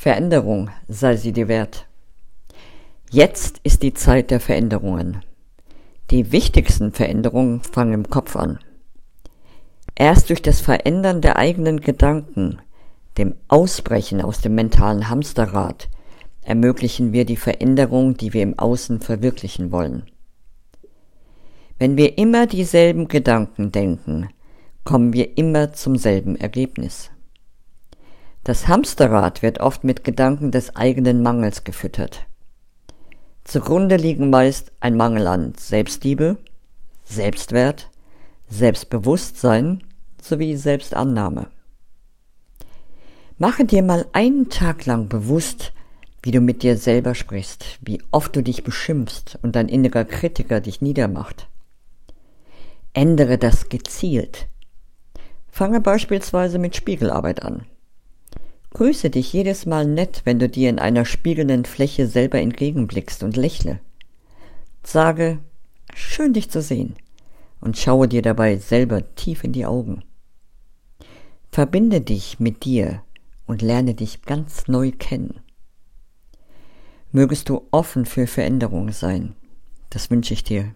Veränderung sei sie dir wert. Jetzt ist die Zeit der Veränderungen. Die wichtigsten Veränderungen fangen im Kopf an. Erst durch das Verändern der eigenen Gedanken, dem Ausbrechen aus dem mentalen Hamsterrad, ermöglichen wir die Veränderung, die wir im Außen verwirklichen wollen. Wenn wir immer dieselben Gedanken denken, kommen wir immer zum selben Ergebnis. Das Hamsterrad wird oft mit Gedanken des eigenen Mangels gefüttert. Zugrunde liegen meist ein Mangel an Selbstliebe, Selbstwert, Selbstbewusstsein sowie Selbstannahme. Mache dir mal einen Tag lang bewusst, wie du mit dir selber sprichst, wie oft du dich beschimpfst und dein innerer Kritiker dich niedermacht. Ändere das gezielt. Fange beispielsweise mit Spiegelarbeit an. Grüße dich jedes Mal nett, wenn du dir in einer spiegelnden Fläche selber entgegenblickst und lächle. Sage, schön dich zu sehen und schaue dir dabei selber tief in die Augen. Verbinde dich mit dir und lerne dich ganz neu kennen. Mögest du offen für Veränderung sein. Das wünsche ich dir.